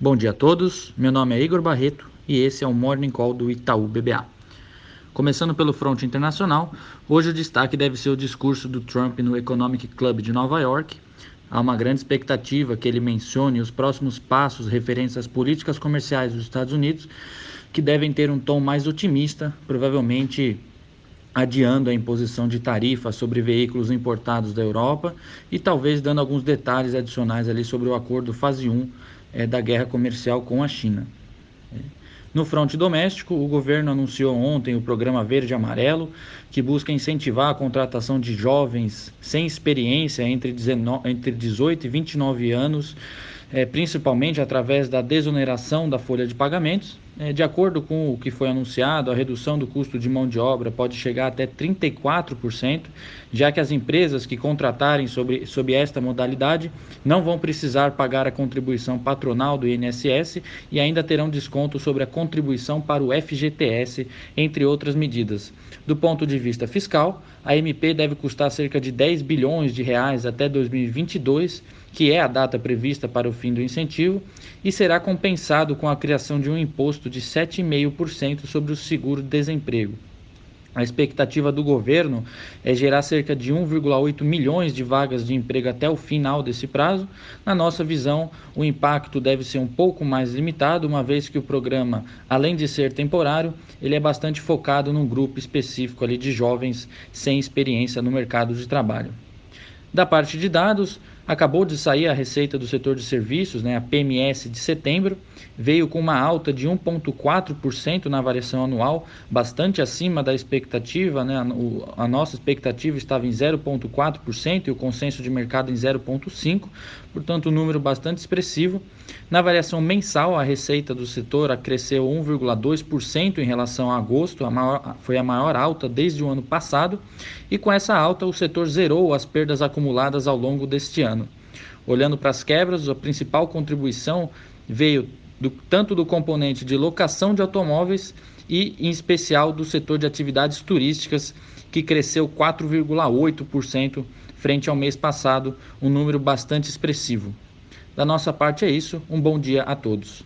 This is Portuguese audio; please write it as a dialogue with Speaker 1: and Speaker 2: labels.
Speaker 1: Bom dia a todos, meu nome é Igor Barreto e esse é o Morning Call do Itaú BBA. Começando pelo fronte internacional, hoje o destaque deve ser o discurso do Trump no Economic Club de Nova York. Há uma grande expectativa que ele mencione os próximos passos referentes às políticas comerciais dos Estados Unidos, que devem ter um tom mais otimista, provavelmente adiando a imposição de tarifas sobre veículos importados da Europa e talvez dando alguns detalhes adicionais ali sobre o acordo fase 1 é, da guerra comercial com a China. No fronte doméstico, o governo anunciou ontem o programa Verde Amarelo, que busca incentivar a contratação de jovens sem experiência entre, 19, entre 18 e 29 anos é, principalmente através da desoneração da folha de pagamentos. É, de acordo com o que foi anunciado, a redução do custo de mão de obra pode chegar até 34%, já que as empresas que contratarem sobre, sob esta modalidade não vão precisar pagar a contribuição patronal do INSS e ainda terão desconto sobre a contribuição para o FGTS, entre outras medidas. Do ponto de vista fiscal, a MP deve custar cerca de 10 bilhões de reais até 2022 que é a data prevista para o fim do incentivo, e será compensado com a criação de um imposto de 7,5% sobre o seguro-desemprego. A expectativa do governo é gerar cerca de 1,8 milhões de vagas de emprego até o final desse prazo. Na nossa visão, o impacto deve ser um pouco mais limitado, uma vez que o programa, além de ser temporário, ele é bastante focado num grupo específico ali de jovens sem experiência no mercado de trabalho. Da parte de dados, acabou de sair a receita do setor de serviços, né, a PMS de setembro, veio com uma alta de 1,4% na variação anual, bastante acima da expectativa. Né, a nossa expectativa estava em 0,4% e o consenso de mercado em 0,5%, portanto, um número bastante expressivo. Na variação mensal, a receita do setor cresceu 1,2% em relação a agosto, a maior, foi a maior alta desde o ano passado, e com essa alta, o setor zerou as perdas acumuladas ao longo deste ano. Olhando para as quebras, a principal contribuição veio do, tanto do componente de locação de automóveis e, em especial, do setor de atividades turísticas, que cresceu 4,8% frente ao mês passado, um número bastante expressivo. Da nossa parte é isso, um bom dia a todos.